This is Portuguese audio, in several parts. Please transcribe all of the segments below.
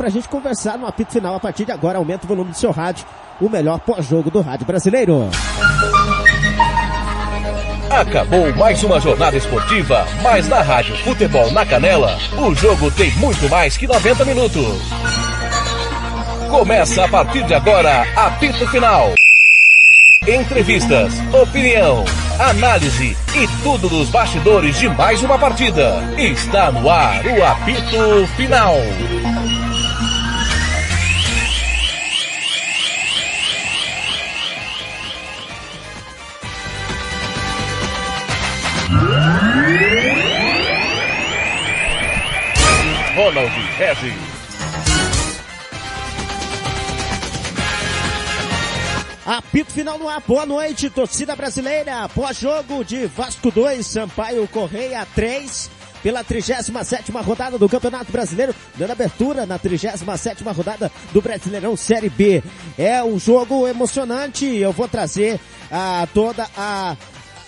pra gente conversar no apito final. A partir de agora, aumenta o volume do seu rádio. O melhor pós-jogo do rádio brasileiro. Acabou mais uma jornada esportiva, mas na Rádio Futebol na Canela, o jogo tem muito mais que 90 minutos. Começa a partir de agora, apito final. Entrevistas, opinião, análise e tudo dos bastidores de mais uma partida. Está no ar o apito final. Ronald Regis. Apito final no ar. Boa noite, torcida brasileira. Pós-jogo de Vasco 2, Sampaio Correia 3. Pela 37 rodada do Campeonato Brasileiro, dando abertura na 37 rodada do Brasileirão Série B. É um jogo emocionante. Eu vou trazer a toda a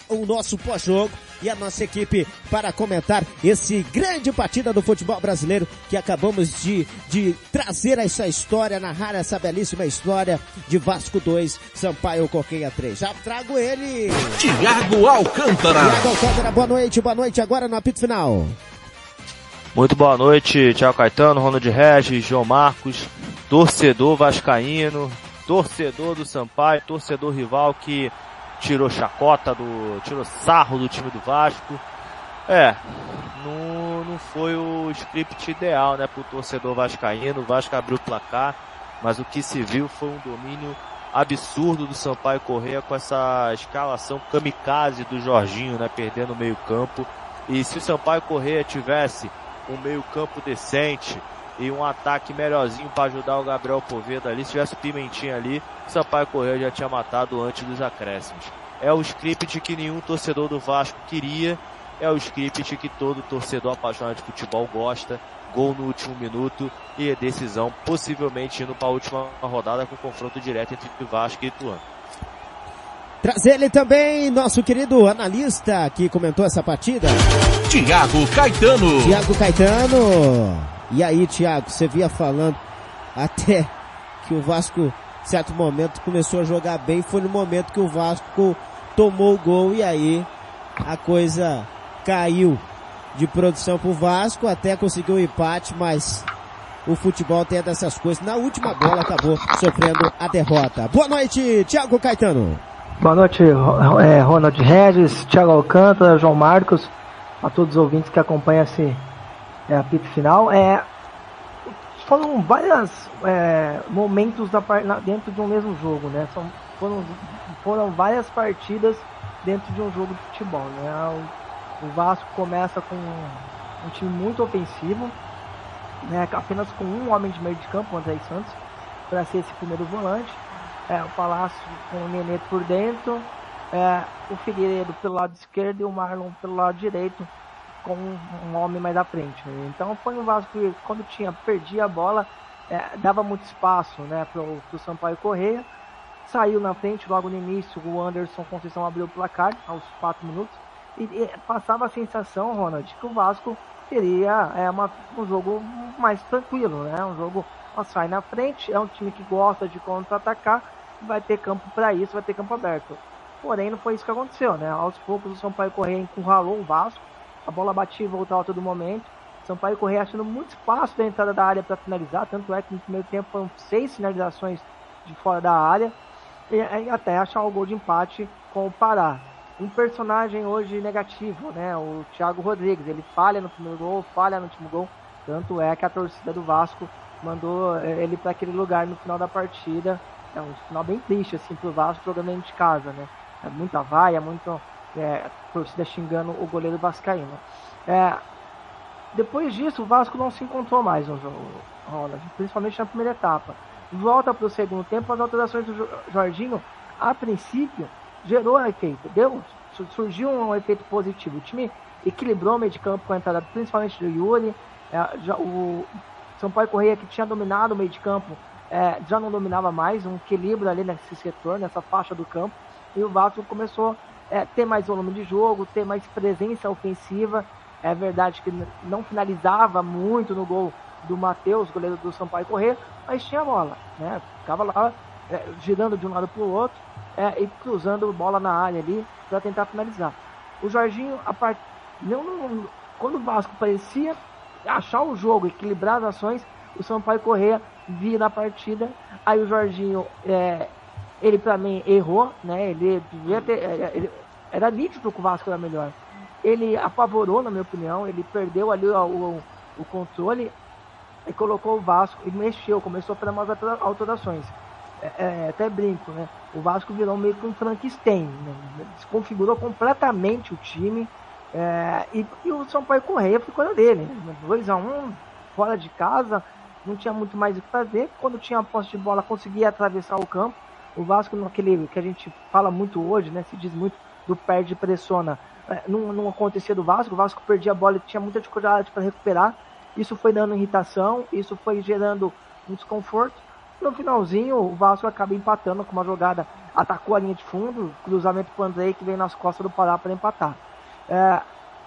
o nosso pós-jogo e a nossa equipe para comentar esse grande partida do futebol brasileiro que acabamos de, de trazer essa história, narrar essa belíssima história de Vasco 2, Sampaio Correia 3. Já trago ele! Tiago Alcântara! Tiago Alcântara, boa noite, boa noite agora no apito final. Muito boa noite, Tiago Caetano, Ronald Regis, João Marcos, torcedor vascaíno, torcedor do Sampaio, torcedor rival que tirou chacota do, tirou sarro do time do Vasco. É, não, não foi o script ideal, né, pro torcedor vascaíno. O Vasco abriu o placar, mas o que se viu foi um domínio absurdo do Sampaio Correia com essa escalação kamikaze do Jorginho, né, perdendo o meio campo. E se o Sampaio Correia tivesse um meio campo decente, e um ataque melhorzinho para ajudar o Gabriel Poveda ali. Se tivesse o Pimentinha ali, o Sampaio Correia já tinha matado antes dos acréscimos. É o script que nenhum torcedor do Vasco queria, é o script que todo torcedor apaixonado de futebol gosta. Gol no último minuto e decisão possivelmente indo para a última rodada com confronto direto entre Vasco e Ituano. Trazer ele também, nosso querido analista que comentou essa partida. Tiago Caetano. Tiago Caetano. E aí, Thiago, você via falando até que o Vasco, certo momento, começou a jogar bem. Foi no momento que o Vasco tomou o gol e aí a coisa caiu de produção pro Vasco, até conseguiu o um empate, mas o futebol tem dessas coisas. Na última bola acabou sofrendo a derrota. Boa noite, Thiago Caetano. Boa noite, é, Ronald Regis, Thiago Alcântara, João Marcos, a todos os ouvintes que acompanham esse é, apito final. É, foram vários é, momentos da, dentro de um mesmo jogo, né? São, foram, foram várias partidas dentro de um jogo de futebol, né? O, o Vasco começa com um, um time muito ofensivo, né? Apenas com um homem de meio de campo, o André Santos, para ser esse primeiro volante. É, o Palácio com o Nenê por dentro, é, o Figueiredo pelo lado esquerdo e o Marlon pelo lado direito com um homem mais à frente. Então foi um Vasco que quando tinha perdia a bola é, dava muito espaço, né, para o Sampaio Correia. Saiu na frente logo no início, o Anderson Conceição abriu o placar aos 4 minutos e, e passava a sensação, Ronald, que o Vasco teria é, uma, um jogo mais tranquilo, né? Um jogo sai na frente, é um time que gosta de contra-atacar, vai ter campo para isso, vai ter campo aberto. Porém, não foi isso que aconteceu, né? Aos poucos o Sampaio Correia encurralou o Vasco, a bola batia e voltava a todo momento. Sampaio Correia achando muito espaço da entrada da área para finalizar, tanto é que no primeiro tempo foram seis finalizações de fora da área, e, e até achar o gol de empate com o Pará. Um personagem hoje negativo, né? O Thiago Rodrigues, ele falha no primeiro gol, falha no último gol, tanto é que a torcida do Vasco mandou é, ele para aquele lugar no final da partida. É um final bem triste assim pro Vasco jogando dentro de casa, né? É muita vaia, muito é, torcida xingando o goleiro vascaíno. É, depois disso, o Vasco não se encontrou mais no jogo, Ronald, principalmente na primeira etapa. Volta para o segundo tempo, as alterações do Jorginho, a princípio, gerou um efeito, deu, surgiu um efeito positivo. O time equilibrou o meio de campo com a entrada principalmente do Yuri, é, já, o Sampaio Correia que tinha dominado o meio de campo, é, já não dominava mais, um equilíbrio ali nesse setor, nessa faixa do campo, e o Vasco começou é, ter mais volume de jogo, ter mais presença ofensiva. É verdade que não finalizava muito no gol do Matheus, goleiro do Sampaio Correr, mas tinha bola, né? Ficava lá é, girando de um lado para o outro é, e cruzando bola na área ali para tentar finalizar. O Jorginho, a part... não, não, quando o Vasco parecia achar o jogo, equilibrar as ações, o Sampaio Correia vira a partida. Aí o Jorginho, é, ele para mim errou, né? Ele devia ter, é, ele, era nítido que o Vasco era melhor. Ele apavorou, na minha opinião, ele perdeu ali o, o, o controle e colocou o Vasco e mexeu, começou a fazer umas alterações. É, é, até brinco, né? O Vasco virou meio que um Frankenstein, né? desconfigurou completamente o time. É, e, e, o São Paulo Correia ficou na dele. 2x1, um, fora de casa, não tinha muito mais o que fazer. Quando tinha a posse de bola, conseguia atravessar o campo. O Vasco, naquele que a gente fala muito hoje, né? Se diz muito do perde pressiona. É, não, não acontecia do Vasco. O Vasco perdia a bola e tinha muita dificuldade para recuperar. Isso foi dando irritação, isso foi gerando um desconforto. No finalzinho, o Vasco acaba empatando com uma jogada, atacou a linha de fundo, cruzamento para o Andrei que vem nas costas do Pará para empatar. É,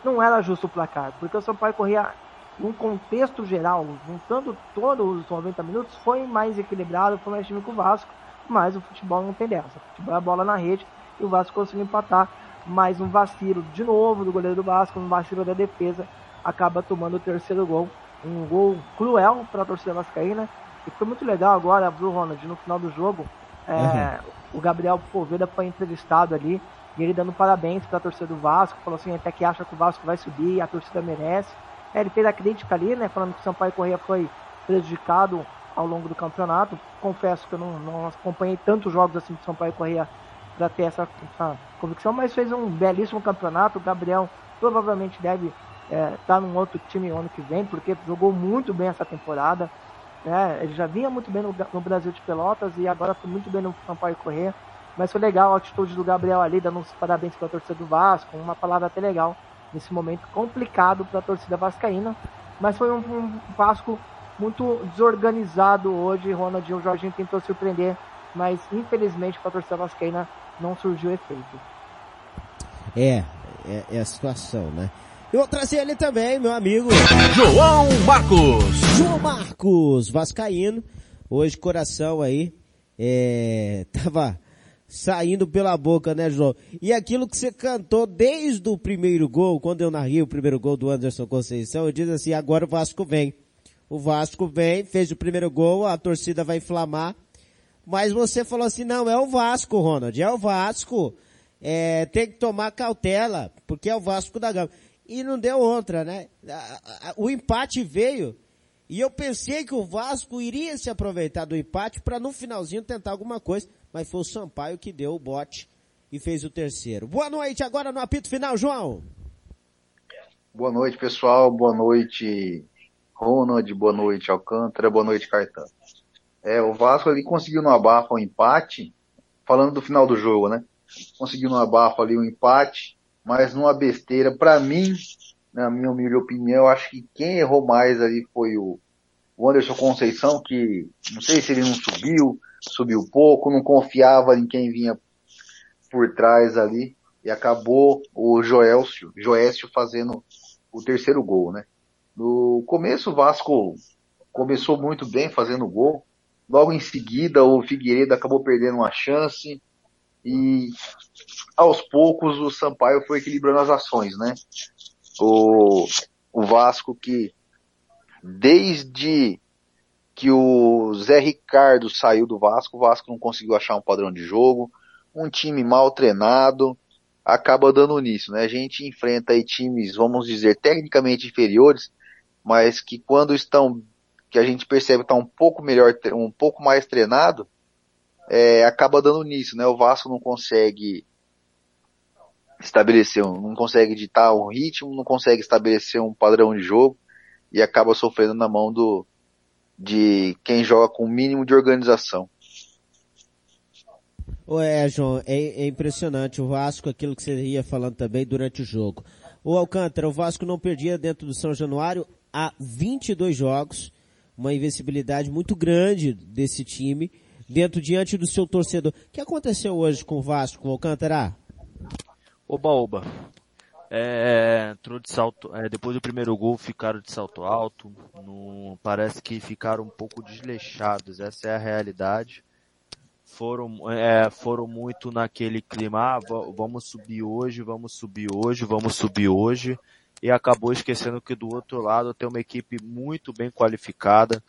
não era justo o placar, porque o Sampaio corria num contexto geral, juntando todos os 90 minutos, foi mais equilibrado, foi mais time que o Vasco, mas o futebol não tem dessa. O futebol é a bola na rede e o Vasco conseguiu empatar. Mais um vacilo de novo do goleiro do Vasco, um vacilo da defesa, acaba tomando o terceiro gol. Um gol cruel para a torcida vascaína. E foi muito legal agora, Blue Ronald, no final do jogo, é, uhum. o Gabriel Poveda foi entrevistado ali, e ele dando parabéns para a torcida do Vasco, falou assim, até que acha que o Vasco vai subir, a torcida merece. É, ele fez a crítica ali, né, falando que o Sampaio Corrêa foi prejudicado ao longo do campeonato. Confesso que eu não, não acompanhei tantos jogos assim do Sampaio Corrêa para ter essa, essa, convicção, mas fez um belíssimo campeonato. O Gabriel provavelmente deve estar é, tá num outro time ano que vem, porque jogou muito bem essa temporada. Né? Ele já vinha muito bem no, no, Brasil de Pelotas e agora foi muito bem no Sampaio Correr. Mas foi legal a atitude do Gabriel ali, dando uns parabéns para a torcida do Vasco, uma palavra até legal nesse momento complicado para a torcida vascaína. Mas foi um, um, Vasco muito desorganizado hoje. Ronald o Jorginho tentou surpreender, mas infelizmente para a torcida vascaína não surgiu efeito. É, é, é a situação, né? Eu vou trazer ele também, meu amigo. João Marcos. João Marcos, Vascaíno. Hoje coração aí, é, tava saindo pela boca, né, João? E aquilo que você cantou desde o primeiro gol, quando eu narrei o primeiro gol do Anderson Conceição, eu disse assim, agora o Vasco vem. O Vasco vem, fez o primeiro gol, a torcida vai inflamar. Mas você falou assim, não, é o Vasco, Ronald, é o Vasco. É, tem que tomar cautela, porque é o Vasco da Gama e não deu outra, né? O empate veio e eu pensei que o Vasco iria se aproveitar do empate para no finalzinho tentar alguma coisa, mas foi o Sampaio que deu o bote e fez o terceiro. Boa noite agora no apito final, João. Boa noite, pessoal. Boa noite, Ronald. Boa noite, Alcântara. Boa noite, Cartão. É, o Vasco ali conseguiu no abafo o um empate, falando do final do jogo, né? Conseguiu no abafo ali o um empate, mas numa besteira. Para mim, na minha humilde opinião, eu acho que quem errou mais ali foi o, o Anderson Conceição, que não sei se ele não subiu, subiu pouco, não confiava em quem vinha por trás ali, e acabou o Joelcio, Joécio fazendo o terceiro gol, né? No começo o Vasco começou muito bem fazendo gol, logo em seguida o Figueiredo acabou perdendo uma chance, e aos poucos o Sampaio foi equilibrando as ações, né? O, o Vasco que desde que o Zé Ricardo saiu do Vasco, o Vasco não conseguiu achar um padrão de jogo, um time mal treinado, acaba dando nisso, né? A gente enfrenta aí times, vamos dizer, tecnicamente inferiores, mas que quando estão, que a gente percebe está um pouco melhor, um pouco mais treinado, é, acaba dando nisso, né? O Vasco não consegue estabelecer, não consegue ditar um ritmo, não consegue estabelecer um padrão de jogo e acaba sofrendo na mão do de quem joga com o mínimo de organização. É, João, é, é, impressionante o Vasco, aquilo que você ia falando também durante o jogo. O Alcântara, o Vasco não perdia dentro do São Januário há 22 jogos, uma invencibilidade muito grande desse time dentro diante do seu torcedor. O que aconteceu hoje com o Vasco, com o Alcântara? Oba, oba. É, entrou de salto, é, depois do primeiro gol ficaram de salto alto, no, parece que ficaram um pouco desleixados, essa é a realidade. Foram, é, foram muito naquele clima, ah, vamos subir hoje, vamos subir hoje, vamos subir hoje, e acabou esquecendo que do outro lado tem uma equipe muito bem qualificada,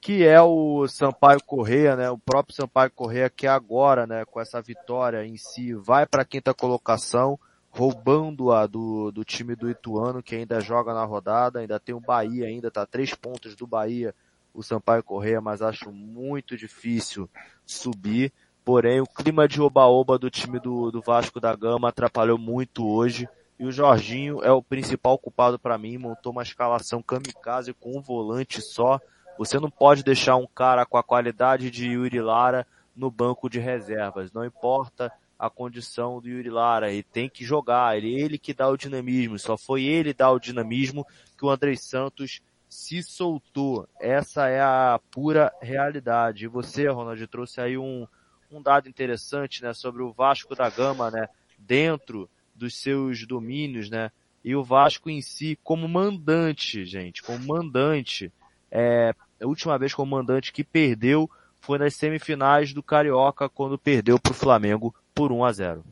que é o Sampaio Correia, né? O próprio Sampaio Correia que agora, né, com essa vitória em si, vai para a quinta colocação, roubando-a do, do time do Ituano, que ainda joga na rodada, ainda tem o Bahia ainda, tá três pontos do Bahia, o Sampaio Correia, mas acho muito difícil subir. Porém, o clima de oba-oba do time do, do Vasco da Gama atrapalhou muito hoje. E o Jorginho é o principal culpado para mim, montou uma escalação kamikaze com um volante só. Você não pode deixar um cara com a qualidade de Yuri Lara no banco de reservas. Não importa a condição do Yuri Lara, ele tem que jogar, ele, ele que dá o dinamismo. Só foi ele dar o dinamismo que o André Santos se soltou. Essa é a pura realidade. E você, Ronald, trouxe aí um, um dado interessante, né, sobre o Vasco da Gama, né, dentro dos seus domínios, né? E o Vasco em si como mandante, gente, como mandante, é, a última vez como mandante que perdeu foi nas semifinais do Carioca quando perdeu para o Flamengo por 1 a 0.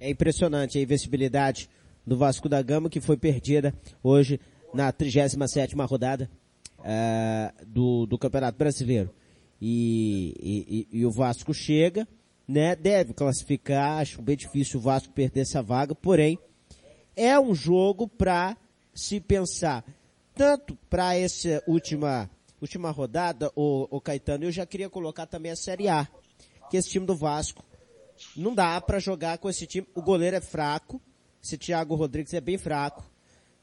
É impressionante a invencibilidade do Vasco da Gama que foi perdida hoje na 37 rodada uh, do, do Campeonato Brasileiro. E, e, e, o Vasco chega, né, deve classificar, acho bem difícil o Vasco perder essa vaga, porém, é um jogo para se pensar, tanto para essa última, última rodada, o, o Caetano, eu já queria colocar também a Série A, que esse time do Vasco não dá para jogar com esse time, o goleiro é fraco, esse Thiago Rodrigues é bem fraco,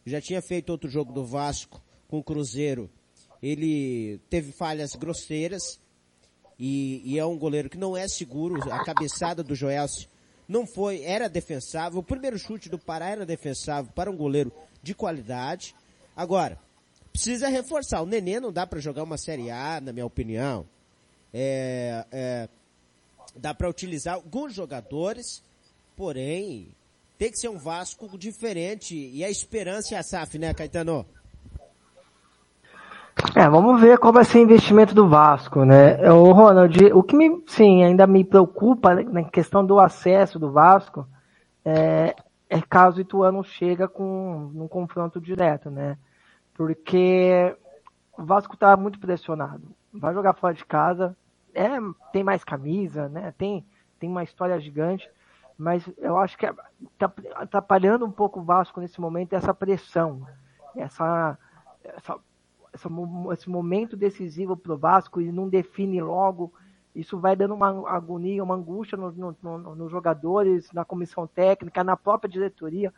já tinha feito outro jogo do Vasco com o Cruzeiro, ele teve falhas grosseiras, e, e, é um goleiro que não é seguro. A cabeçada do Joelce não foi, era defensável. O primeiro chute do Pará era defensável para um goleiro de qualidade. Agora, precisa reforçar. O Nenê não dá para jogar uma Série A, na minha opinião. É, é, dá para utilizar alguns jogadores, porém, tem que ser um Vasco diferente. E a esperança é a SAF, né, Caetano? É, vamos ver qual vai ser o investimento do Vasco, né? O Ronald, o que me, sim, ainda me preocupa na questão do acesso do Vasco é, é caso o Ituano chega com um confronto direto, né? Porque o Vasco está muito pressionado. Vai jogar fora de casa, é, tem mais camisa, né? Tem, tem uma história gigante, mas eu acho que está atrapalhando um pouco o Vasco nesse momento essa pressão, essa, essa essa, esse momento decisivo para o Vasco e não define logo, isso vai dando uma agonia, uma angústia nos no, no, no jogadores, na comissão técnica, na própria diretoria.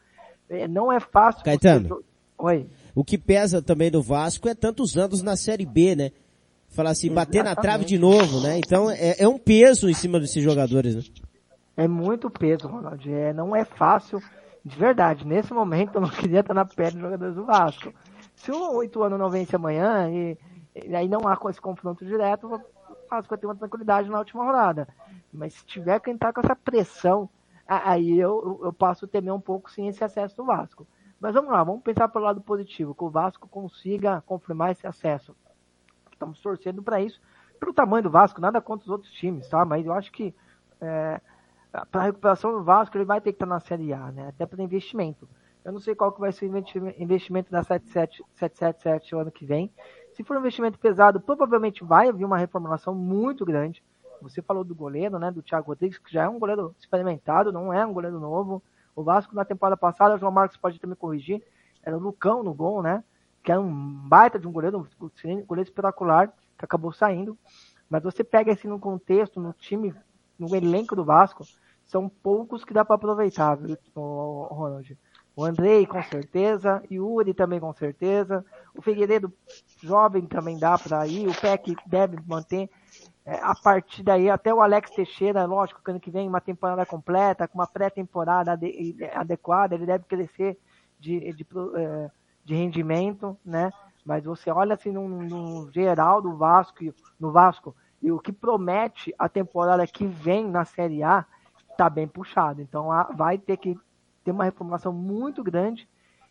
É, não é fácil. Caetano, você... Oi. o que pesa também do Vasco é tantos anos na Série B, né? Falar assim, Exatamente. bater na trave de novo, né? Então é, é um peso em cima desses jogadores, né? É muito peso, Ronald. É, não é fácil, de verdade. Nesse momento eu não queria estar na pele dos jogadores do Vasco. Se o Ituano não vence amanhã e, e aí não há esse confronto direto, o Vasco vai ter uma tranquilidade na última rodada. Mas se tiver que entrar com essa pressão, aí eu, eu passo a temer um pouco sim esse acesso do Vasco. Mas vamos lá, vamos pensar pelo lado positivo, que o Vasco consiga confirmar esse acesso. Estamos torcendo para isso, pelo tamanho do Vasco, nada contra os outros times, tá? Mas eu acho que é, para a recuperação do Vasco ele vai ter que estar na Série A, né? Até para investimento. Eu não sei qual que vai ser o investimento da 777 o ano que vem. Se for um investimento pesado, provavelmente vai haver uma reformulação muito grande. Você falou do goleiro, né, do Thiago Rodrigues, que já é um goleiro experimentado, não é um goleiro novo. O Vasco na temporada passada, o João Marcos pode também corrigir, era o Lucão no gol, né? Que era um baita de um goleiro, um goleiro espetacular, que acabou saindo. Mas você pega assim no contexto, no time, no elenco do Vasco, são poucos que dá para aproveitar, viu, Ronald? O Andrei, com certeza. Yuri também, com certeza. O Figueiredo, jovem, também dá para ir. O PEC deve manter. É, a partir daí, até o Alex Teixeira, lógico, que ano que vem uma temporada completa, com uma pré-temporada adequada, ele deve crescer de, de, é, de, rendimento, né? Mas você olha assim no, no geral do Vasco, no Vasco, e o que promete a temporada que vem na Série A, tá bem puxado. Então vai ter que tem uma reformulação muito grande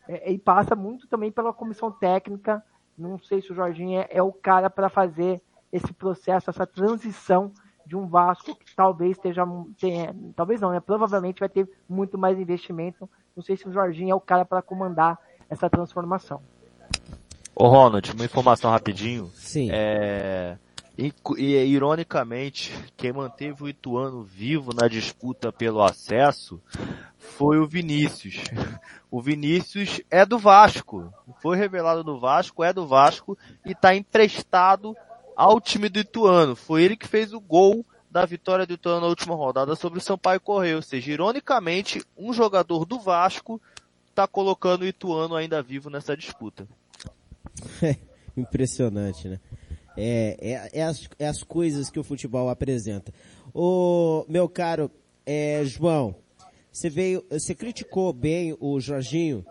é, e passa muito também pela comissão técnica. Não sei se o Jorginho é, é o cara para fazer esse processo, essa transição de um Vasco que talvez esteja, tenha, talvez não, né? Provavelmente vai ter muito mais investimento. Não sei se o Jorginho é o cara para comandar essa transformação. Ô Ronald, uma informação rapidinho. Sim. É... E, e, ironicamente, quem manteve o Ituano vivo na disputa pelo acesso foi o Vinícius. O Vinícius é do Vasco. Foi revelado do Vasco, é do Vasco e está emprestado ao time do Ituano. Foi ele que fez o gol da vitória do Ituano na última rodada sobre o Sampaio Correio. Ou seja, ironicamente, um jogador do Vasco está colocando o Ituano ainda vivo nessa disputa. Impressionante, né? É, é, é, as, é as coisas que o futebol apresenta. O meu caro é, João, você veio, você criticou bem o Jorginho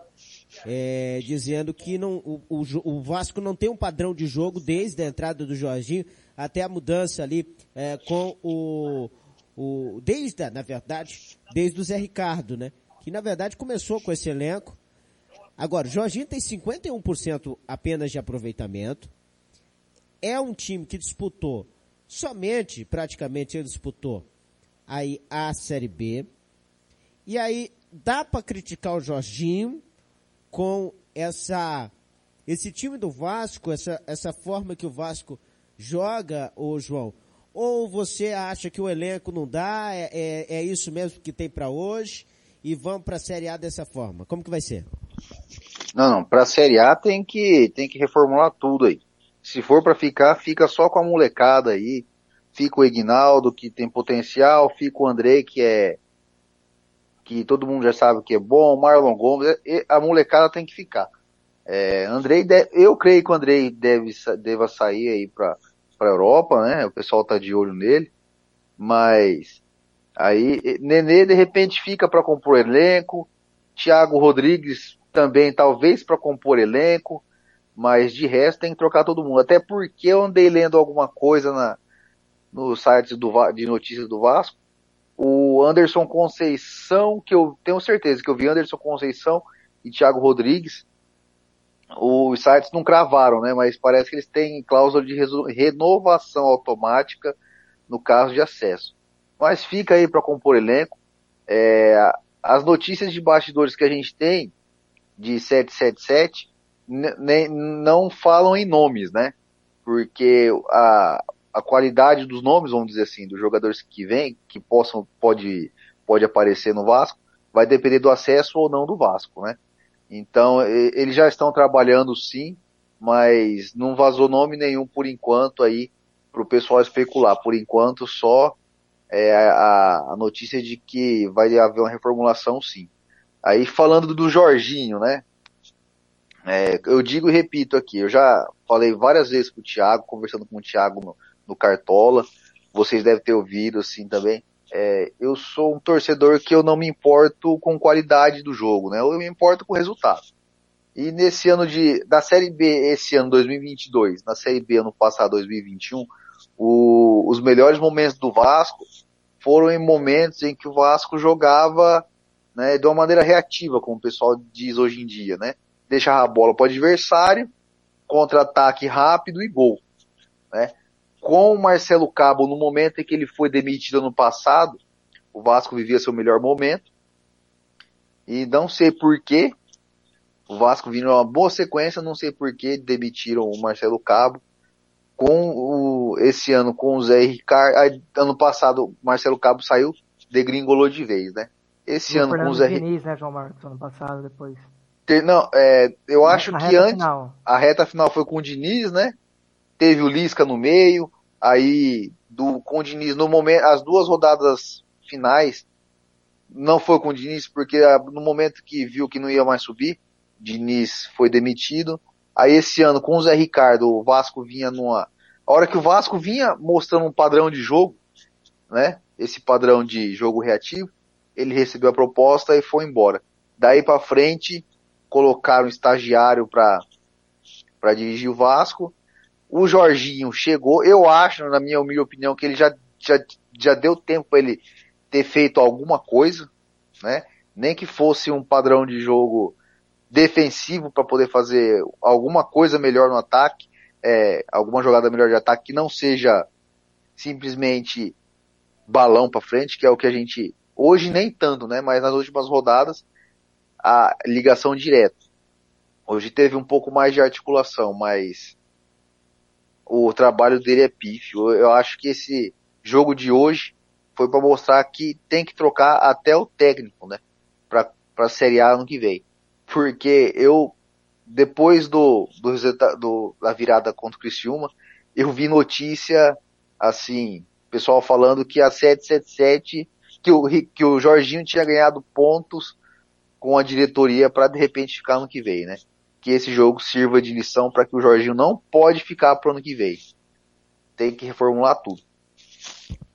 é, dizendo que não, o, o, o, Vasco não tem um padrão de jogo desde a entrada do Jorginho até a mudança ali é, com o, o desde, na verdade, desde o Zé Ricardo, né? Que na verdade começou com esse elenco. Agora, o Jorginho tem 51% apenas de aproveitamento. É um time que disputou somente, praticamente ele disputou aí a Série B. E aí dá para criticar o Jorginho, com essa esse time do Vasco, essa, essa forma que o Vasco joga, ô João? Ou você acha que o elenco não dá, é, é, é isso mesmo que tem para hoje e vamos para a Série A dessa forma? Como que vai ser? Não, não, para a Série A tem que tem que reformular tudo aí. Se for para ficar, fica só com a molecada aí. Fica o Ignaldo que tem potencial, fica o André que é que todo mundo já sabe que é bom, Marlon Gomes, a molecada tem que ficar. É, Andrei, eu creio que o Andrei deve, deva sair aí para para Europa, né? O pessoal tá de olho nele, mas aí Nenê de repente fica para compor elenco, Thiago Rodrigues também talvez para compor elenco, mas de resto tem que trocar todo mundo. Até porque eu andei lendo alguma coisa na no site do, de notícias do Vasco o Anderson Conceição, que eu tenho certeza que eu vi Anderson Conceição e Thiago Rodrigues, os sites não cravaram, né? Mas parece que eles têm cláusula de renovação automática no caso de acesso. Mas fica aí para compor elenco. É, as notícias de bastidores que a gente tem de 777 não falam em nomes, né? Porque a, a qualidade dos nomes, vamos dizer assim, dos jogadores que vêm, que possam, pode, pode aparecer no Vasco, vai depender do acesso ou não do Vasco, né? Então, eles já estão trabalhando sim, mas não vazou nome nenhum por enquanto aí para o pessoal especular. Por enquanto, só é, a, a notícia de que vai haver uma reformulação sim. Aí falando do Jorginho, né? É, eu digo e repito aqui, eu já falei várias vezes com o Thiago, conversando com o Thiago no, no Cartola. Vocês devem ter ouvido assim também. É, eu sou um torcedor que eu não me importo com qualidade do jogo, né? Eu me importo com o resultado. E nesse ano de, da Série B, esse ano 2022, na Série B ano passado 2021, o, os melhores momentos do Vasco foram em momentos em que o Vasco jogava, né, de uma maneira reativa, como o pessoal diz hoje em dia, né? Deixava a bola para o adversário, contra-ataque rápido e gol, né? com o Marcelo Cabo no momento em que ele foi demitido no passado, o Vasco vivia seu melhor momento. E não sei porquê, o Vasco vindo uma boa sequência, não sei porquê demitiram o Marcelo Cabo. Com o, esse ano com o Zé Ricardo, ano passado o Marcelo Cabo saiu, degringolou de vez, né? Esse o ano Fernando com o Zé Diniz, né, João Marcos, ano passado, depois. Não, é, eu acho que antes, final. a reta final foi com o Diniz, né? Teve o Lisca no meio, aí do com o Diniz no momento, as duas rodadas finais não foi com o Diniz porque ah, no momento que viu que não ia mais subir, Diniz foi demitido. Aí esse ano com o Zé Ricardo, o Vasco vinha numa a hora que o Vasco vinha mostrando um padrão de jogo, né? Esse padrão de jogo reativo, ele recebeu a proposta e foi embora. Daí para frente colocaram um estagiário para dirigir o Vasco o Jorginho chegou, eu acho, na minha humilde opinião, que ele já, já, já deu tempo para ele ter feito alguma coisa, né? nem que fosse um padrão de jogo defensivo para poder fazer alguma coisa melhor no ataque, é, alguma jogada melhor de ataque que não seja simplesmente balão para frente, que é o que a gente hoje nem tanto, né? Mas nas últimas rodadas a ligação direta. Hoje teve um pouco mais de articulação, mas o trabalho dele é pífio. Eu acho que esse jogo de hoje foi para mostrar que tem que trocar até o técnico, né? Para a Série A ano que vem. Porque eu, depois do, do, do da virada contra o Criciúma, eu vi notícia, assim, pessoal falando que a 777, que o, que o Jorginho tinha ganhado pontos com a diretoria para de repente ficar ano que vem, né? Que esse jogo sirva de lição para que o Jorginho não pode ficar pro ano que vem. Tem que reformular tudo.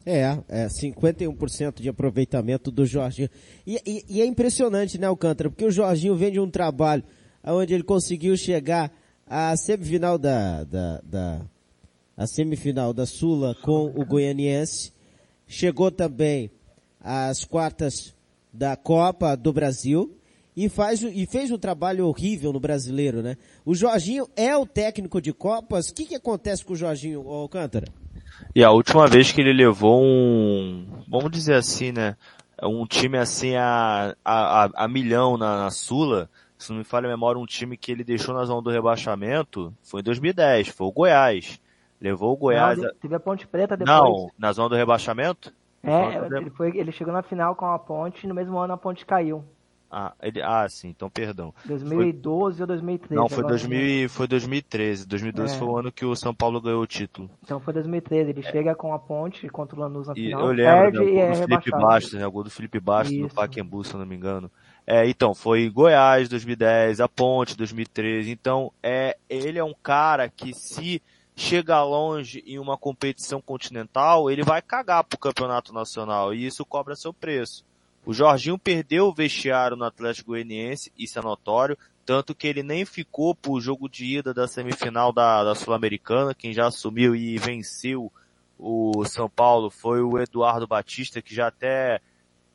É, é 51% de aproveitamento do Jorginho. E, e, e, é impressionante, né, Alcântara? Porque o Jorginho vem de um trabalho onde ele conseguiu chegar à semifinal da, da, da a semifinal da Sula com o Goianiense. Chegou também às quartas da Copa do Brasil e faz e fez um trabalho horrível no brasileiro, né? O Jorginho é o técnico de Copas. O que, que acontece com o Jorginho Alcântara? E a última vez que ele levou um, vamos dizer assim, né? Um time assim a, a, a milhão na, na, Sula, se não me falha a memória, um time que ele deixou na zona do rebaixamento foi em 2010, foi o Goiás. Levou o Goiás. Não, teve a Ponte Preta depois. Não, na zona do rebaixamento? É, ele, foi, ele chegou na final com a Ponte e no mesmo ano a Ponte caiu. Ah, ele, ah, sim, então perdão. 2012 foi... ou 2013? Não, foi, 2000, foi 2013. 2012 é. foi o ano que o São Paulo ganhou o título. Então foi 2013. Ele é. chega com a ponte contra o Lanús na e final. Eu lembro, né, o gol é do Felipe Bastos, né? O gol do Felipe Bastos no Paquembu, se eu não me engano. É, então, foi Goiás 2010, a Ponte 2013. Então, é, ele é um cara que se chega longe em uma competição continental, ele vai cagar pro campeonato nacional e isso cobra seu preço. O Jorginho perdeu o vestiário no Atlético Goianiense, isso é notório, tanto que ele nem ficou pro jogo de ida da semifinal da, da Sul-Americana, quem já assumiu e venceu o São Paulo foi o Eduardo Batista, que já até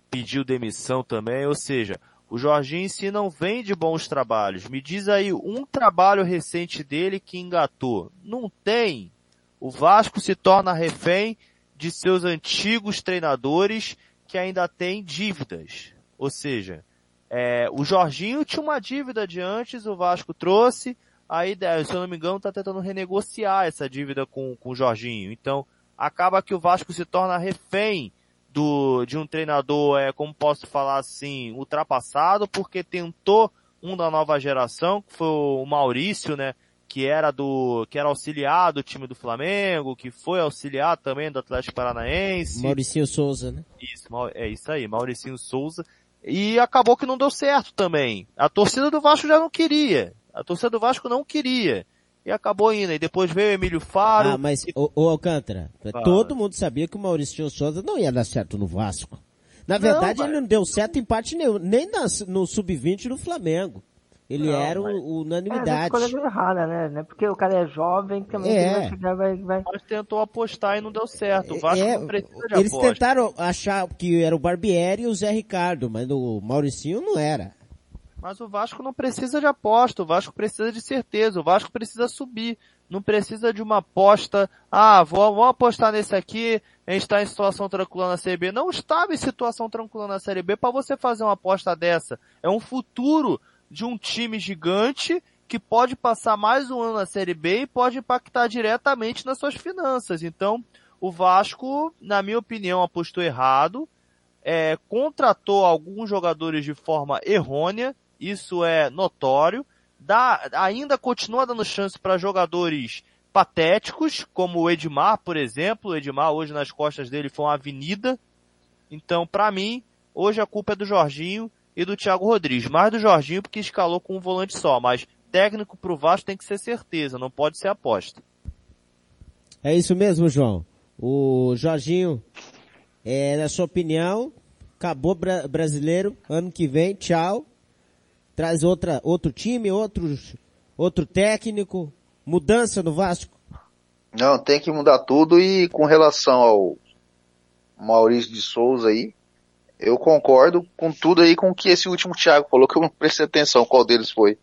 pediu demissão também, ou seja, o Jorginho si não vem de bons trabalhos. Me diz aí um trabalho recente dele que engatou. Não tem. O Vasco se torna refém de seus antigos treinadores que ainda tem dívidas. Ou seja, é, o Jorginho tinha uma dívida de antes, o Vasco trouxe, aí, se eu não me engano, está tentando renegociar essa dívida com, com o Jorginho. Então, acaba que o Vasco se torna refém do, de um treinador, é, como posso falar assim, ultrapassado, porque tentou um da nova geração, que foi o Maurício, né? Que era do, que era auxiliar do time do Flamengo, que foi auxiliar também do Atlético Paranaense. Mauricinho Souza, né? Isso, é isso aí, Mauricinho Souza. E acabou que não deu certo também. A torcida do Vasco já não queria. A torcida do Vasco não queria. E acabou indo. E depois veio o Emílio Faro. Ah, mas, e... o, o Alcântara, Fala. todo mundo sabia que o Maurício Souza não ia dar certo no Vasco. Na verdade, não, ele não deu certo em parte nenhum, nem no Sub-20 do Flamengo. Ele não, era mas... o, unanimidade. É, escolha errada, né? Não é porque o cara é jovem também é. vai chegar vai, vai... Mas tentou apostar e não deu certo. O Vasco é, não precisa de Eles aposta. tentaram achar que era o Barbieri e o Zé Ricardo, mas o Mauricinho não era. Mas o Vasco não precisa de aposta, o Vasco precisa de certeza, o Vasco precisa subir. Não precisa de uma aposta, ah, vou, vou apostar nesse aqui, a gente está em situação tranquila na Série B. Não estava em situação tranquila na Série B para você fazer uma aposta dessa. É um futuro de um time gigante que pode passar mais um ano na Série B e pode impactar diretamente nas suas finanças. Então, o Vasco, na minha opinião, apostou errado, é, contratou alguns jogadores de forma errônea, isso é notório, dá, ainda continua dando chance para jogadores patéticos, como o Edmar, por exemplo. O Edmar hoje nas costas dele foi uma avenida. Então, para mim, hoje a culpa é do Jorginho e do Thiago Rodrigues. Mais do Jorginho porque escalou com um volante só, mas técnico pro Vasco tem que ser certeza, não pode ser aposta. É isso mesmo, João. O Jorginho, é, na sua opinião, acabou bra brasileiro, ano que vem, tchau. Traz outra, outro time, outro, outro técnico, mudança no Vasco? Não, tem que mudar tudo e com relação ao Maurício de Souza aí, Eu concordo com tudo aí com o que esse último Thiago falou, que eu não prestei atenção qual deles foi.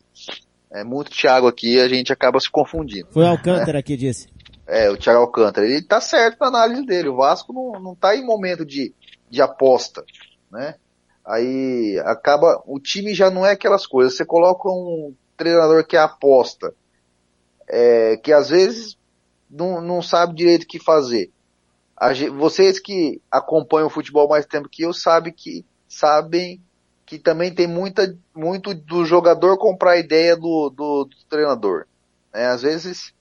É muito Thiago aqui a gente acaba se confundindo. Foi o Alcântara que disse. É, o Thiago Alcântara. Ele tá certo na análise dele. O Vasco não, não tá em momento de, de aposta, né? Aí acaba, o time já não é aquelas coisas. Você coloca um treinador que é aposta, é, que às vezes não, não sabe direito o que fazer. Vocês que acompanham o futebol mais tempo que eu sabem que sabem que também tem muita, muito do jogador comprar a ideia do, do, do treinador. É, às vezes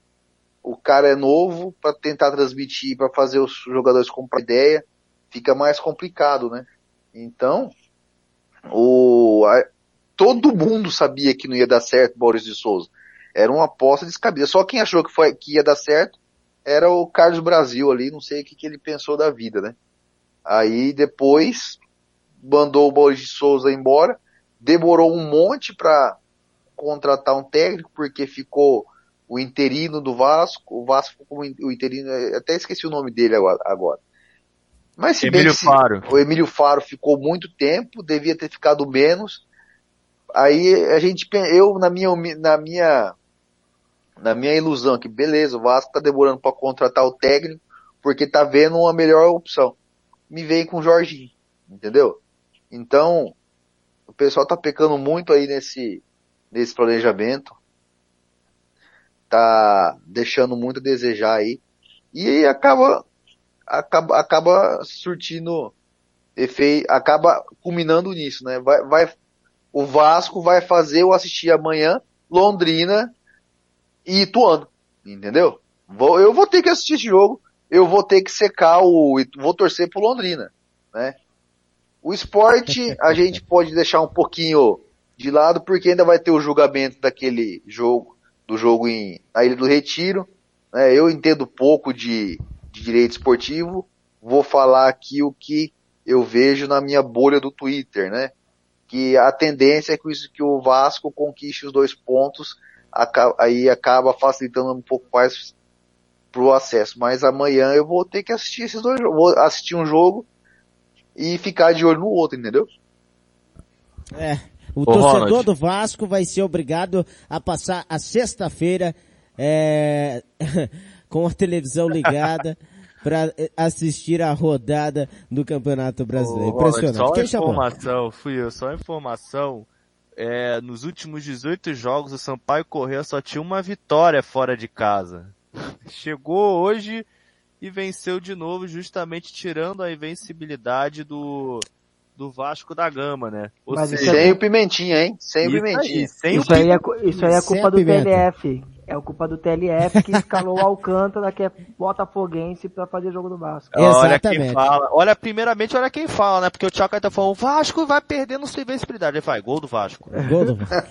o cara é novo para tentar transmitir, para fazer os jogadores comprar ideia, fica mais complicado, né? Então, o, a, todo mundo sabia que não ia dar certo Boris de Souza. Era uma aposta descabida. Só quem achou que, foi, que ia dar certo era o Carlos Brasil ali, não sei o que, que ele pensou da vida, né? Aí depois mandou o Boris de Souza embora, demorou um monte para contratar um técnico, porque ficou o interino do Vasco, o Vasco como o interino, até esqueci o nome dele agora. Mas se Emílio bem que Faro. o Emílio Faro ficou muito tempo, devia ter ficado menos. Aí a gente, eu na minha, na minha, na minha ilusão que beleza, o Vasco tá demorando para contratar o técnico porque tá vendo uma melhor opção. Me veio com o Jorginho, entendeu? Então, o pessoal tá pecando muito aí nesse, nesse planejamento. Tá deixando muito a desejar aí. E acaba, acaba, acaba surtindo efeito, acaba culminando nisso, né? Vai, vai, o Vasco vai fazer eu assistir amanhã Londrina e Ituano, entendeu? Vou, eu vou ter que assistir esse jogo, eu vou ter que secar o, vou torcer pro Londrina, né? O esporte a gente pode deixar um pouquinho de lado porque ainda vai ter o julgamento daquele jogo, do jogo em, na Ilha do Retiro, né? Eu entendo pouco de, de direito esportivo, vou falar aqui o que eu vejo na minha bolha do Twitter, né? Que a tendência é que, isso, que o Vasco conquiste os dois pontos, aí acaba facilitando um pouco mais pro acesso. Mas amanhã eu vou ter que assistir esses dois jogos, vou assistir um jogo e ficar de olho no outro, entendeu? É. O Ô, torcedor Ronald. do Vasco vai ser obrigado a passar a sexta-feira é, com a televisão ligada para assistir a rodada do Campeonato Brasileiro. Ô, Impressionante. Só Quem informação, chamou? fui eu, só informação. É, nos últimos 18 jogos, o Sampaio Corrêa só tinha uma vitória fora de casa. Chegou hoje e venceu de novo, justamente tirando a invencibilidade do, do Vasco da Gama, né? Ou Mas seja, sem o Pimentinha, hein? Sem o Pimentinha. Aí, sem isso, o aí é, isso aí é culpa do TLF. É culpa do TLF que escalou o Alcântara, que é botafoguense, para fazer jogo do Vasco. Olha quem fala. Olha, primeiramente, olha quem fala, né? Porque o Thiago tá falando, o Vasco vai perdendo sua invencibilidade. Ele fala, gol do Vasco. Gol do Vasco.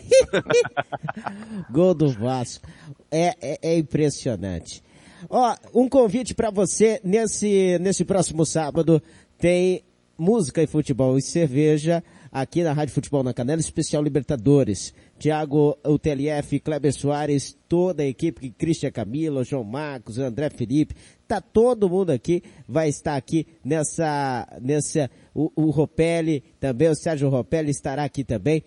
gol do Vasco. É, é, é impressionante. Ó, um convite para você nesse, nesse próximo sábado tem música e futebol e cerveja aqui na Rádio Futebol na Canela, especial Libertadores. Tiago, o TLF, Kleber Soares, toda a equipe, Cristian Camilo, João Marcos, André Felipe, tá todo mundo aqui, vai estar aqui nessa, nessa, o, o Ropelli também, o Sérgio Ropelli estará aqui também,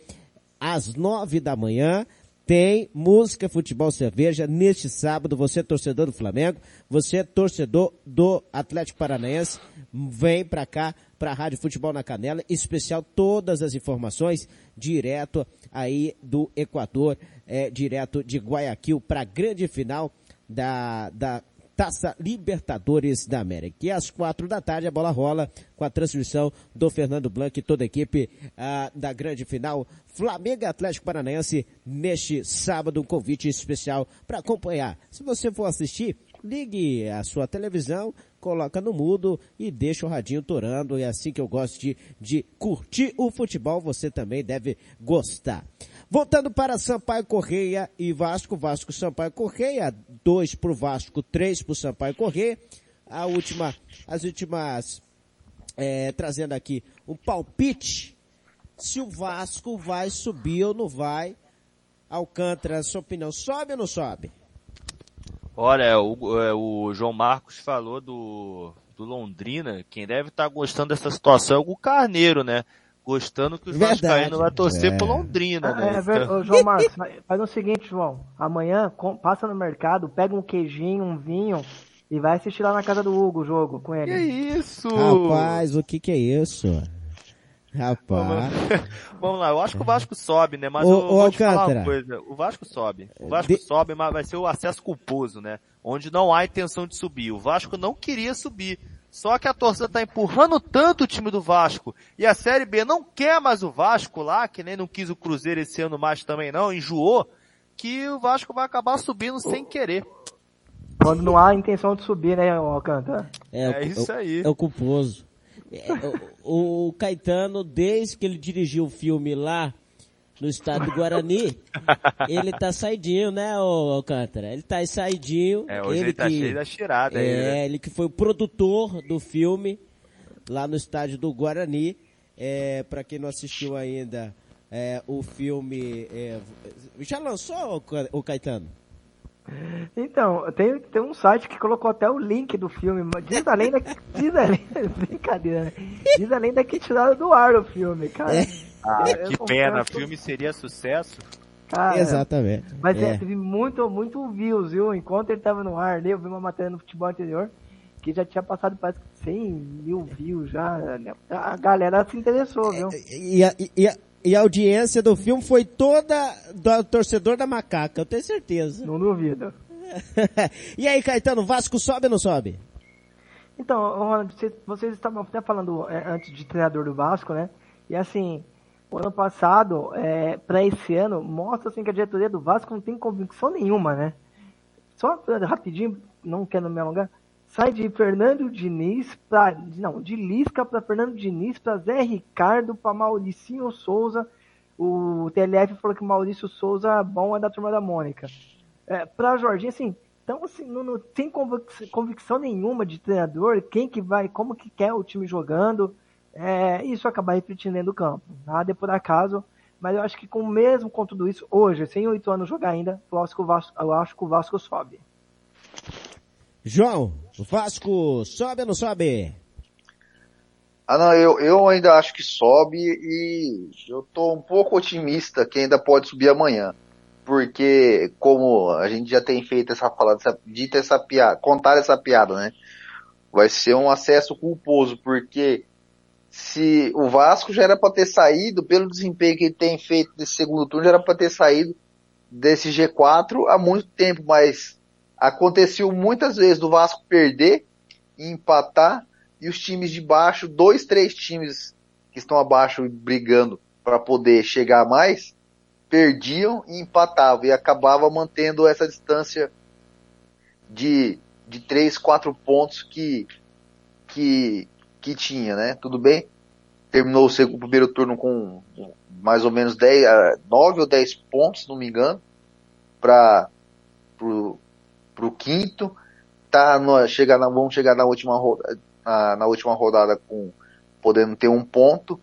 às nove da manhã, tem música, futebol, cerveja neste sábado. Você é torcedor do Flamengo, você é torcedor do Atlético Paranaense, vem para cá para a Rádio Futebol na Canela, especial todas as informações direto aí do Equador, é, direto de Guayaquil para a grande final da, da Taça Libertadores da América. E às quatro da tarde a bola rola com a transmissão do Fernando Blanc e toda a equipe ah, da grande final Flamengo Atlético Paranaense neste sábado, um convite especial para acompanhar. Se você for assistir, ligue a sua televisão, coloca no mudo e deixa o radinho torando. É assim que eu gosto de, de curtir o futebol, você também deve gostar. Voltando para Sampaio Correia e Vasco, Vasco Sampaio Correia, dois para o Vasco, três para o Sampaio Correia. A última, as últimas, é, trazendo aqui um palpite se o Vasco vai subir ou não vai. Alcântara, sua opinião, sobe ou não sobe? Olha, o, é, o João Marcos falou do, do Londrina. Quem deve estar tá gostando dessa situação é o Carneiro, né? Gostando que o Vascaíno vai torcer é. pro Londrina, ah, né? É, é, João Marcos, faz o seguinte, João. Amanhã passa no mercado, pega um queijinho, um vinho e vai assistir lá na casa do Hugo o jogo com ele. Que isso? Rapaz, o que que é isso? Rapaz. Vamos lá, eu acho que o Vasco sobe, né? Mas o, eu vou te falar uma coisa. O Vasco sobe. O Vasco de... sobe, mas vai ser o acesso culposo, né? Onde não há intenção de subir. O Vasco não queria subir. Só que a torcida tá empurrando tanto o time do Vasco. E a Série B não quer mais o Vasco lá, que nem não quis o Cruzeiro esse ano mais também não, enjoou, que o Vasco vai acabar subindo sem querer. Quando não há intenção de subir, né, Alcântara? É, é, isso aí. É o culposo. É, o, o, Caetano, desde que ele dirigiu o filme lá no estado do Guarani, ele tá saidinho, né, Alcântara? Ele tá saidinho. É, hoje ele, ele tá que, cheio da tirada. É, aí, né? ele que foi o produtor do filme lá no estádio do Guarani. É, para quem não assistiu ainda, é, o filme é, já lançou o Caetano? Então, tem, tem um site que colocou até o link do filme. Diz além da. Diz além. Brincadeira, né? Diz além da que tiraram do ar o filme, cara. É. Ah, que pena, o filme seria sucesso. Cara, Exatamente. Mas é. teve muito, muito views, viu? Enquanto ele tava no ar ali, eu vi uma matéria no futebol anterior que já tinha passado quase 100 mil views já. A galera se interessou, viu? E, e, e, e a audiência do filme foi toda do torcedor da macaca, eu tenho certeza. Não duvido. e aí, Caetano, Vasco sobe ou não sobe? Então, Ronald, vocês, vocês estavam até falando é, antes de treinador do Vasco, né? E assim, ano passado, é, para esse ano, mostra assim que a diretoria do Vasco não tem convicção nenhuma, né? Só rapidinho, não quero me alongar, sai de Fernando Diniz para não, de Lisca para Fernando Diniz para Zé Ricardo para Mauricinho Souza. O TLF falou que Maurício Souza bom é da turma da Mônica. É, para Jorginho assim, então assim, não, não tem convicção nenhuma de treinador, quem que vai, como que quer o time jogando. É, isso acaba refletindo dentro do campo. Nada é por acaso, mas eu acho que com mesmo com tudo isso, hoje, sem oito anos jogar ainda, eu acho que o Vasco, eu acho que o Vasco sobe. João, o Vasco sobe ou não sobe? Ah não, eu, eu ainda acho que sobe e eu tô um pouco otimista que ainda pode subir amanhã. Porque como a gente já tem feito essa falada, essa, dita essa piada, contar essa piada, né? Vai ser um acesso culposo, porque se o Vasco já era para ter saído, pelo desempenho que ele tem feito nesse segundo turno, já era para ter saído desse G4 há muito tempo, mas Aconteceu muitas vezes do Vasco perder e empatar e os times de baixo, dois, três times que estão abaixo brigando para poder chegar mais, perdiam e empatavam e acabava mantendo essa distância de, de três, quatro pontos que, que, que tinha, né? Tudo bem? Terminou o, segundo, primeiro turno com mais ou menos 10, 9 ou 10 pontos, se não me engano, para para o quinto, tá no, chegar na, vamos chegar na última, na, na última rodada com podendo ter um ponto,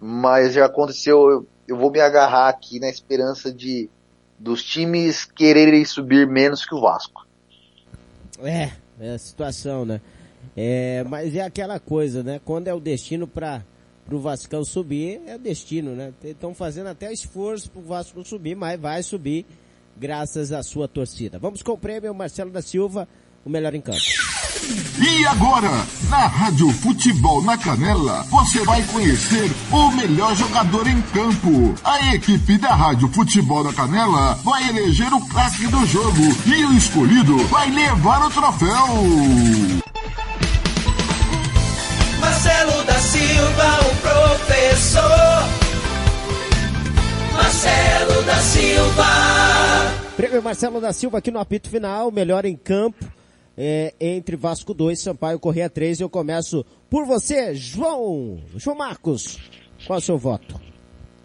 mas já aconteceu, eu, eu vou me agarrar aqui na esperança de dos times quererem subir menos que o Vasco. É, é a situação, né? É, mas é aquela coisa, né? Quando é o destino para o Vascão subir, é o destino, né? Estão fazendo até esforço para o Vasco subir, mas vai subir graças à sua torcida. Vamos com o prêmio Marcelo da Silva, o melhor em campo. E agora, na Rádio Futebol na Canela, você vai conhecer o melhor jogador em campo. A equipe da Rádio Futebol na Canela vai eleger o craque do jogo e o escolhido vai levar o troféu. Marcelo da Silva, o professor. Marcelo da Silva. Prêmio Marcelo da Silva aqui no apito final, melhor em campo. É, entre Vasco 2, Sampaio Correia 3. Eu começo por você, João. João Marcos, qual é o seu voto?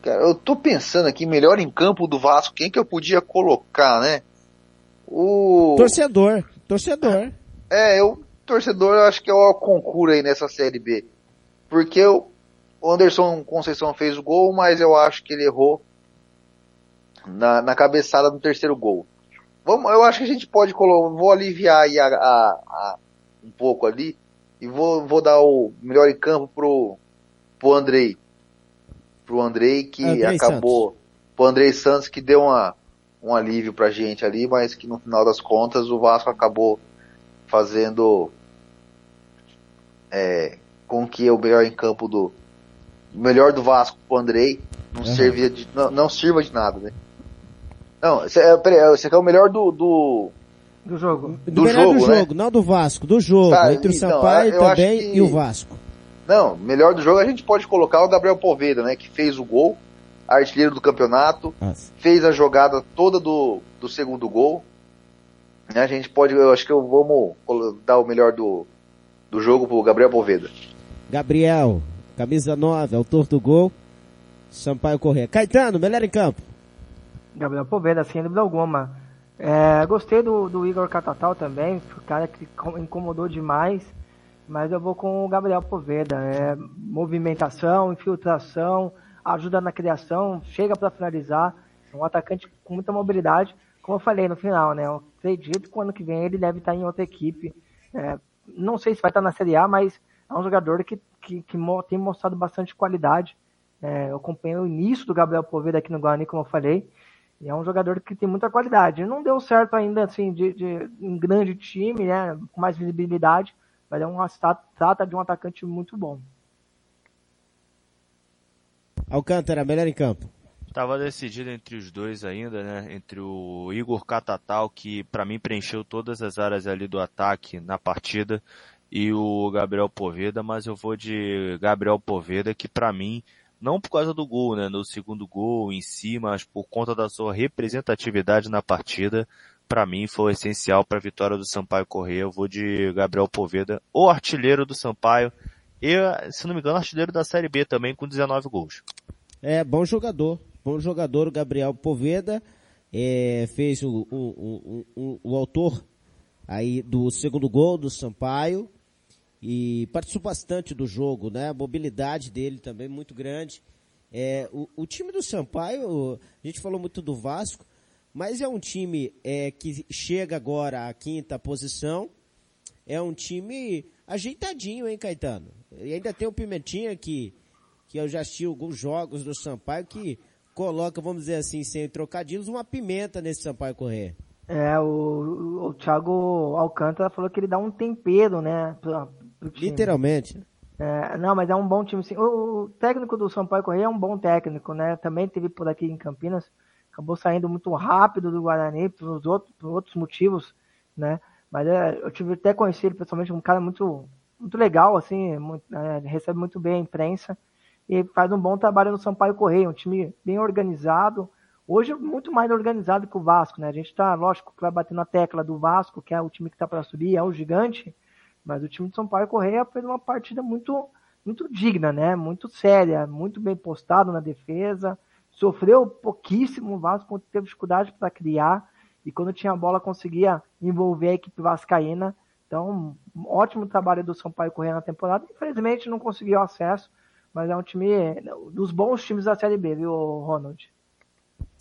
Cara, eu tô pensando aqui, melhor em campo do Vasco, quem que eu podia colocar, né? O... Torcedor, torcedor. É, eu, torcedor, eu acho que é o concurso aí nessa Série B. Porque o Anderson Conceição fez o gol, mas eu acho que ele errou na, na cabeçada do terceiro gol. Vamos, eu acho que a gente pode colocar, vou aliviar aí a, a, a, um pouco ali e vou, vou dar o melhor em campo pro, pro Andrei. Pro Andrei que Andrei acabou, Santos. pro Andrei Santos que deu uma, um alívio pra gente ali, mas que no final das contas o Vasco acabou fazendo é, com que o melhor em campo do o melhor do Vasco pro Andrei não, Uhum. servia de, não, não sirva de nada, né? Não, esse é, peraí, esse aqui é o melhor do, do Do jogo. Do, Do jogo, do né? jogo, não do Vasco, do jogo, Tá, entre o então, Sampaio também que- e o Vasco. Não, melhor do jogo a gente pode colocar o Gabriel Poveda, né? Que fez o gol, artilheiro do campeonato, Nossa. fez a jogada toda do, do segundo gol. Né, A gente pode, eu acho que eu vamos dar o melhor do, do jogo pro Gabriel Poveda. Gabriel, camisa 9, autor do gol. Sampaio Corrêa. Caetano, melhor em campo. Gabriel Poveda, sem dúvida alguma. É, gostei do, do Igor Catatal também, o cara que co- incomodou demais, mas eu vou com o Gabriel Poveda. É, movimentação, infiltração, ajuda na criação, chega para finalizar. É um atacante com muita mobilidade, como eu falei no final, né? Acredito que o ano que vem ele deve estar em outra equipe. É, não sei se vai estar na Série A, mas é um jogador que, que, que tem mostrado bastante qualidade. É, eu acompanhei o início do Gabriel Poveda aqui no Guarani, como eu falei. E é um jogador que tem muita qualidade. Não deu certo ainda, assim, de, de um grande time, né? Com mais visibilidade. Mas é um, trata de um atacante muito bom. Alcântara, melhor em campo. Tava decidido entre os dois ainda, né? Entre o Igor Catatal, que pra mim preencheu todas as áreas ali do ataque na partida, e o Gabriel Poveda, mas eu vou de Gabriel Poveda, que pra mim, não por causa do gol, né? No segundo gol em si, mas por conta da sua representatividade na partida, pra mim foi essencial pra vitória do Sampaio Corrêa. Eu vou de Gabriel Poveda, o artilheiro do Sampaio, e, se não me engano, artilheiro da Série B também, com 19 gols. É, bom jogador. Bom jogador, o Gabriel Poveda. É, fez o, o, o, o, autor aí do segundo gol do Sampaio. E participou bastante do jogo, né? A mobilidade dele também muito grande. É, o, o time do Sampaio, a gente falou muito do Vasco, mas é um time é, que chega agora à quinta posição. É um time ajeitadinho, hein, Caetano? E ainda tem o Pimentinha que, que eu já assisti alguns jogos do Sampaio que coloca, vamos dizer assim, sem trocadilhos, uma pimenta nesse Sampaio Correr. É, o, o Thiago Alcântara falou que ele dá um tempero, né? Pro time. Literalmente. É, não, mas é um bom time sim. O, o técnico do Sampaio Correia é um bom técnico, né? Também teve por aqui em Campinas. Acabou saindo muito rápido do Guarani por outros, por outros motivos, né? Mas é, eu tive até conhecido pessoalmente um cara muito, muito legal, assim, muito, é, recebe muito bem a imprensa e faz um bom trabalho no Sampaio Correia, um time bem organizado. Hoje muito mais organizado que o Vasco, né? A gente tá, lógico, que vai bater na tecla do Vasco, que é o time que tá para subir, é o gigante, mas o time de Sampaio Correia fez uma partida muito, muito digna, né? Muito séria, muito bem postado na defesa. Sofreu pouquíssimo, o Vasco teve dificuldade para criar e quando tinha a bola conseguia envolver a equipe vascaína. Então, ótimo trabalho do Sampaio Correia na temporada. Infelizmente não conseguiu acesso, mas é um time dos bons times da Série B, viu, Ronald?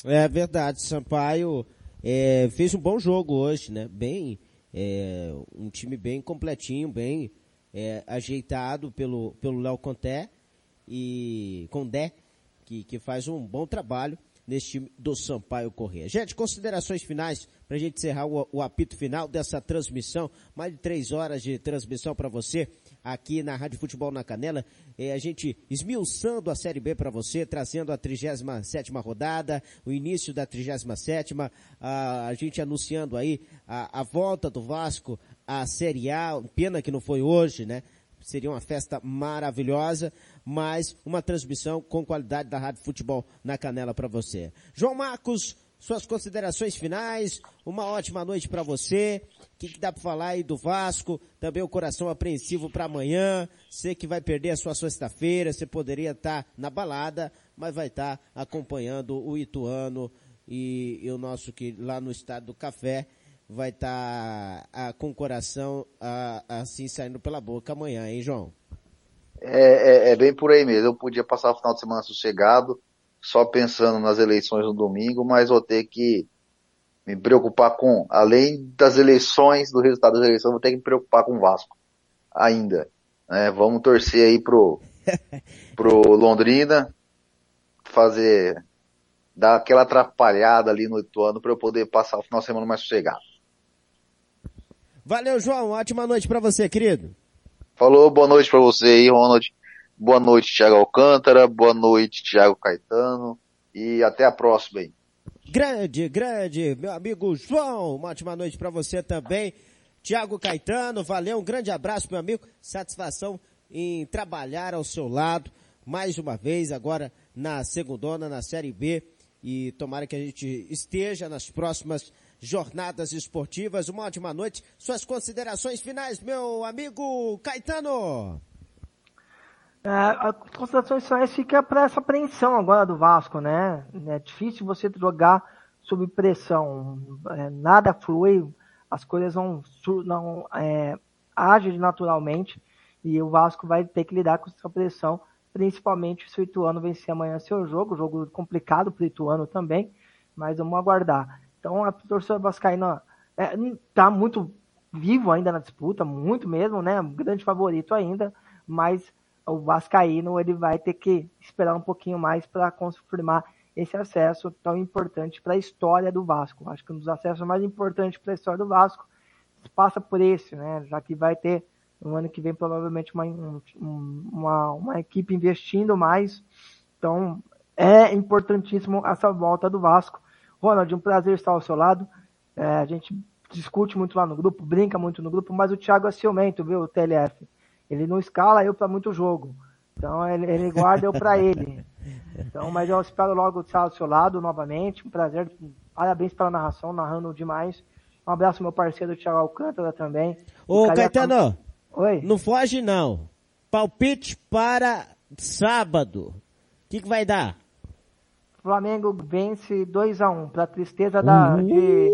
É verdade, Sampaio é, fez um bom jogo hoje, né? Bem, é, um time bem completinho, bem é, ajeitado pelo pelo Léo Conté e Condé, que, que faz um bom trabalho nesse time do Sampaio Corrêa. Gente, considerações finais para a gente encerrar o, o apito final dessa transmissão, mais de três horas de transmissão para você aqui na Rádio Futebol na Canela. É, a gente esmiuçando a Série B para você, trazendo a 37 rodada, o início da 37 a, a gente anunciando aí a, a volta do Vasco à Série A, pena que não foi hoje, né? Seria uma festa maravilhosa, mas uma transmissão com qualidade da Rádio Futebol na Canela para você. João Marcos, suas considerações finais, uma ótima noite para você. O que, que dá para falar aí do Vasco? Também o coração apreensivo para amanhã. Você que vai perder a sua sexta-feira, você poderia estar tá na balada, mas vai estar tá acompanhando o Ituano e, e, o nosso que lá no estado do Café vai estar tá, com o coração a, assim saindo pela boca amanhã, hein, João? É, é, é, bem por aí mesmo. Eu podia passar o final de semana sossegado, só pensando nas eleições no domingo, mas vou ter que me preocupar com, além das eleições, do resultado das eleições, vou ter que me preocupar com o Vasco ainda. É, vamos torcer aí pro, pro Londrina fazer, dar aquela atrapalhada ali no Ituano para eu poder passar o final de semana mais sossegado. Valeu, João. Ótima noite para você, querido. Falou, boa noite para você aí, Ronald. Boa noite, Thiago Alcântara. Boa noite, Thiago Caetano. E até a próxima aí. Grande, grande, meu amigo João. Uma ótima noite para você também. Tiago Caetano, valeu, um grande abraço, meu amigo. Satisfação em trabalhar ao seu lado, mais uma vez, agora na segundona, na Série B. E tomara que a gente esteja nas próximas jornadas esportivas. Uma ótima noite. Suas considerações finais, meu amigo Caetano. É, as considerações finais fica para essa apreensão agora do Vasco, né? É difícil você jogar sob pressão. É, nada flui, as coisas não, não é, agem naturalmente e o Vasco vai ter que lidar com essa pressão, principalmente se o Ituano vencer amanhã seu jogo, jogo complicado para o Ituano também, mas vamos aguardar. Então a torcida vascaína está é, muito vivo ainda na disputa, muito mesmo, né? Grande favorito ainda, mas o Vascaíno ele vai ter que esperar um pouquinho mais para confirmar esse acesso tão importante para a história do Vasco. Acho que um dos acessos mais importantes para a história do Vasco passa por esse, né? Já que vai ter no ano que vem provavelmente uma, uma, uma equipe investindo mais. Então é importantíssimo essa volta do Vasco. Ronald, um prazer estar ao seu lado. É, a gente discute muito lá no grupo, brinca muito no grupo, mas o Thiago é ciumento, viu, o TLF. Ele não escala eu para muito jogo. Então ele, ele guarda eu para ele. Então, mas eu espero logo estar ao seu lado novamente. Um prazer. Parabéns pela narração, narrando demais. Um abraço meu parceiro Thiago Alcântara também. Ô, Caetano. Oi. Não foge não. Palpite para sábado. O que, que vai dar? Flamengo vence 2x1, um, pra tristeza da, uh! de,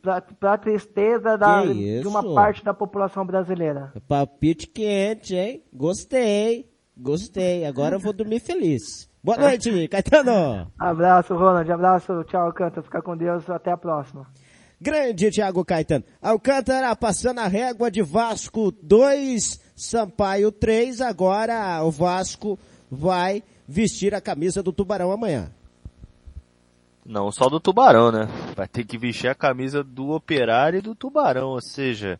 para tristeza da, de uma parte da população brasileira. Palpite quente, hein? Gostei, gostei. Agora eu vou dormir feliz. Boa noite, Caetano. Abraço, Ronald. Abraço, tchau, Alcântara. Fica com Deus. Até a próxima. Grande Thiago Caetano. Alcântara passando a régua de Vasco 2, Sampaio 3. Agora o Vasco vai vestir a camisa do Tubarão amanhã. Não só do Tubarão, né? Vai ter que vestir a camisa do Operário e do Tubarão, ou seja,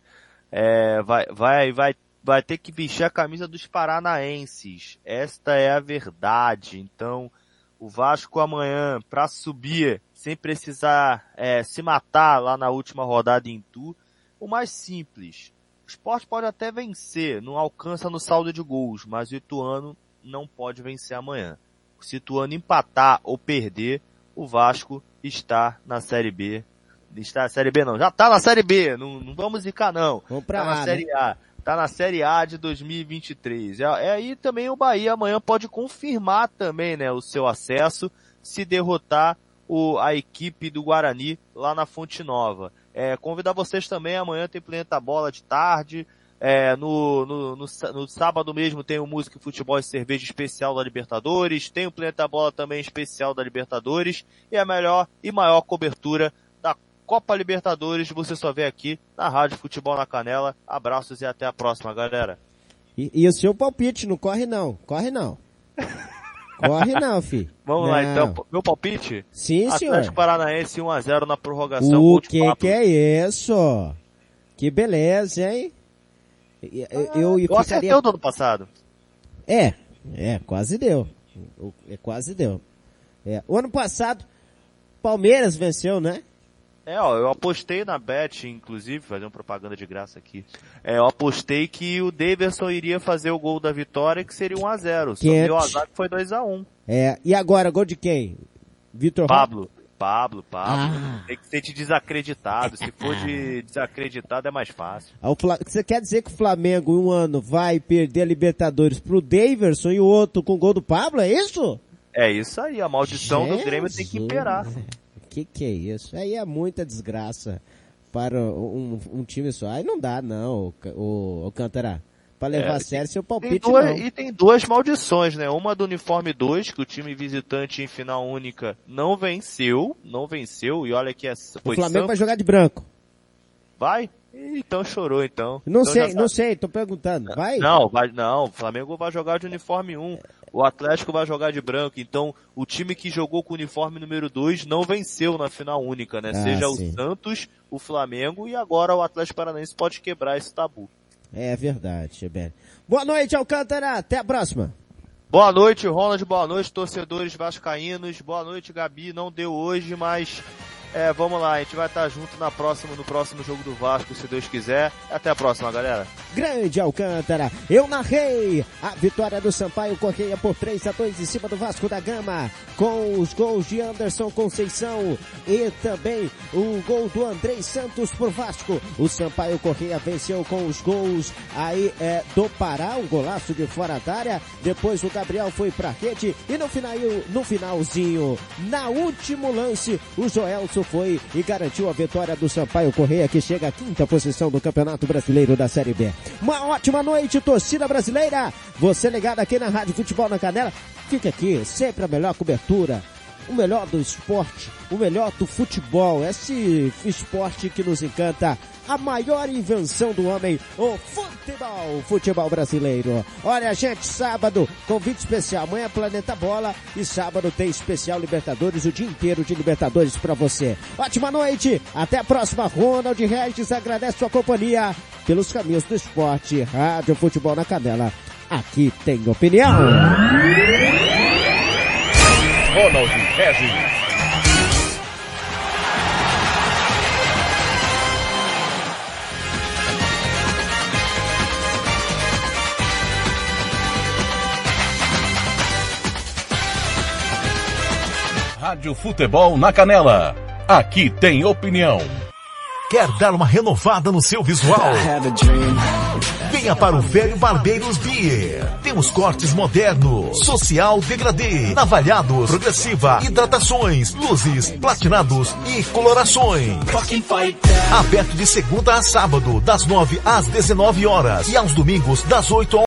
é, vai, vai, vai, vai ter que vestir a camisa dos Paranaenses. Esta é a verdade. Então, o Vasco amanhã, para subir, sem precisar é, se matar lá na última rodada em Tu, o mais simples. O esporte pode até vencer, não alcança no saldo de gols, mas o Ituano não pode vencer amanhã. Se o Ituano empatar ou perder, o Vasco está na Série B. Está na Série B não, já está na Série B, não, não vamos zicar não. Vamos pra tá na né? Série A. Tá na Série A de 2023. É, é aí também o Bahia amanhã pode confirmar também, né, o seu acesso se derrotar o, a equipe do Guarani lá na Fonte Nova. É, convidar vocês também, amanhã tem Planeta Bola de tarde, é, no, no, no, no, sábado mesmo tem o Música Futebol e Cerveja especial da Libertadores, tem o Planeta Bola também especial da Libertadores, e a melhor e maior cobertura da Copa Libertadores você só vê aqui na Rádio Futebol na Canela. Abraços e até a próxima, galera. E, e o seu palpite, não corre não, corre não. Corre não, fi. Vamos não. lá então, meu palpite? Sim, senhor. Atlético Paranaense 1x0 na prorrogação. O que que é isso? Que beleza, hein? Eu, eu, eu ficaria... do ano passado. É, é, quase deu. É, quase deu. É, o ano passado, Palmeiras venceu, né? É, ó, eu apostei na Bet, inclusive, fazer uma propaganda de graça aqui. É, eu apostei que o Davidson iria fazer o gol da vitória, que seria 1x0. Só deu azar que foi 2x1. É, e agora, gol de quem? Vitor Pablo. Pablo, Pablo. Ah. Tem que ser de desacreditado. Se for de desacreditado é mais fácil. Ah, você quer dizer que o Flamengo um ano vai perder a Libertadores pro Daverson e o outro com o gol do Pablo? É isso? É isso aí. A maldição Jesus. do Grêmio tem que imperar. Que que é isso? Aí é muita desgraça para um, um time só. Aí não dá não, o, o, o Cantará. Pra levar É, a sério seu Tem palpite duas, não. e tem duas maldições, né? Uma do uniforme 2, que o time visitante em final única não venceu, não venceu, e olha que é, O Flamengo vai Santos. jogar de branco. Vai? Então chorou então. Não Então sei, não sei, tô perguntando. Vai? Não, vai, não, o Flamengo vai jogar de uniforme 1. O Atlético vai jogar de branco. Então, o time que jogou com o uniforme número 2 não venceu na final única, né? Ah, Seja sim. o Santos, o Flamengo e agora o Atlético Paranaense pode quebrar esse tabu. É verdade, Chebele. Boa noite, Alcântara. Até a próxima. Boa noite, Ronald. Boa noite, torcedores vascaínos. Boa noite, Gabi. Não deu hoje, mas é, vamos lá. A gente vai estar junto na próxima, no próximo jogo do Vasco, se Deus quiser. Até a próxima, galera. Grande Alcântara. Eu narrei a vitória do Sampaio Correia por 3 a 2 em cima do Vasco da Gama, com os gols de Anderson Conceição e também o gol do Andrei Santos por Vasco. O Sampaio Correia venceu com os gols aí é, do Pará, um golaço de fora da área. Depois o Gabriel foi pra rede e no final, no finalzinho, na último lance, o Joelson foi e garantiu a vitória do Sampaio Correia, que chega à quinta posição do Campeonato Brasileiro da Série B. Uma ótima noite, torcida brasileira. Você ligado aqui na Rádio Futebol na Canela. Fica aqui, sempre a melhor cobertura. O melhor do esporte, o melhor do futebol, esse esporte que nos encanta, a maior invenção do homem, o futebol, futebol brasileiro. Olha, gente, sábado, convite especial, amanhã Planeta Bola e sábado tem especial Libertadores, o dia inteiro de Libertadores pra você. Ótima noite, até a próxima. Ronald Regis agradece sua companhia pelos caminhos do esporte, Rádio Futebol na Canela. Aqui tem opinião. Ronald Regis. Rádio Futebol na Canela. Aqui tem opinião. Quer dar uma renovada no seu visual? Venha para o Velho Barbeiros Beer. Temos cortes modernos, social degradê, navalhados, progressiva, hidratações, luzes, platinados e colorações. Aberto de segunda a sábado, das 9 às 19 horas e aos domingos das 8 ao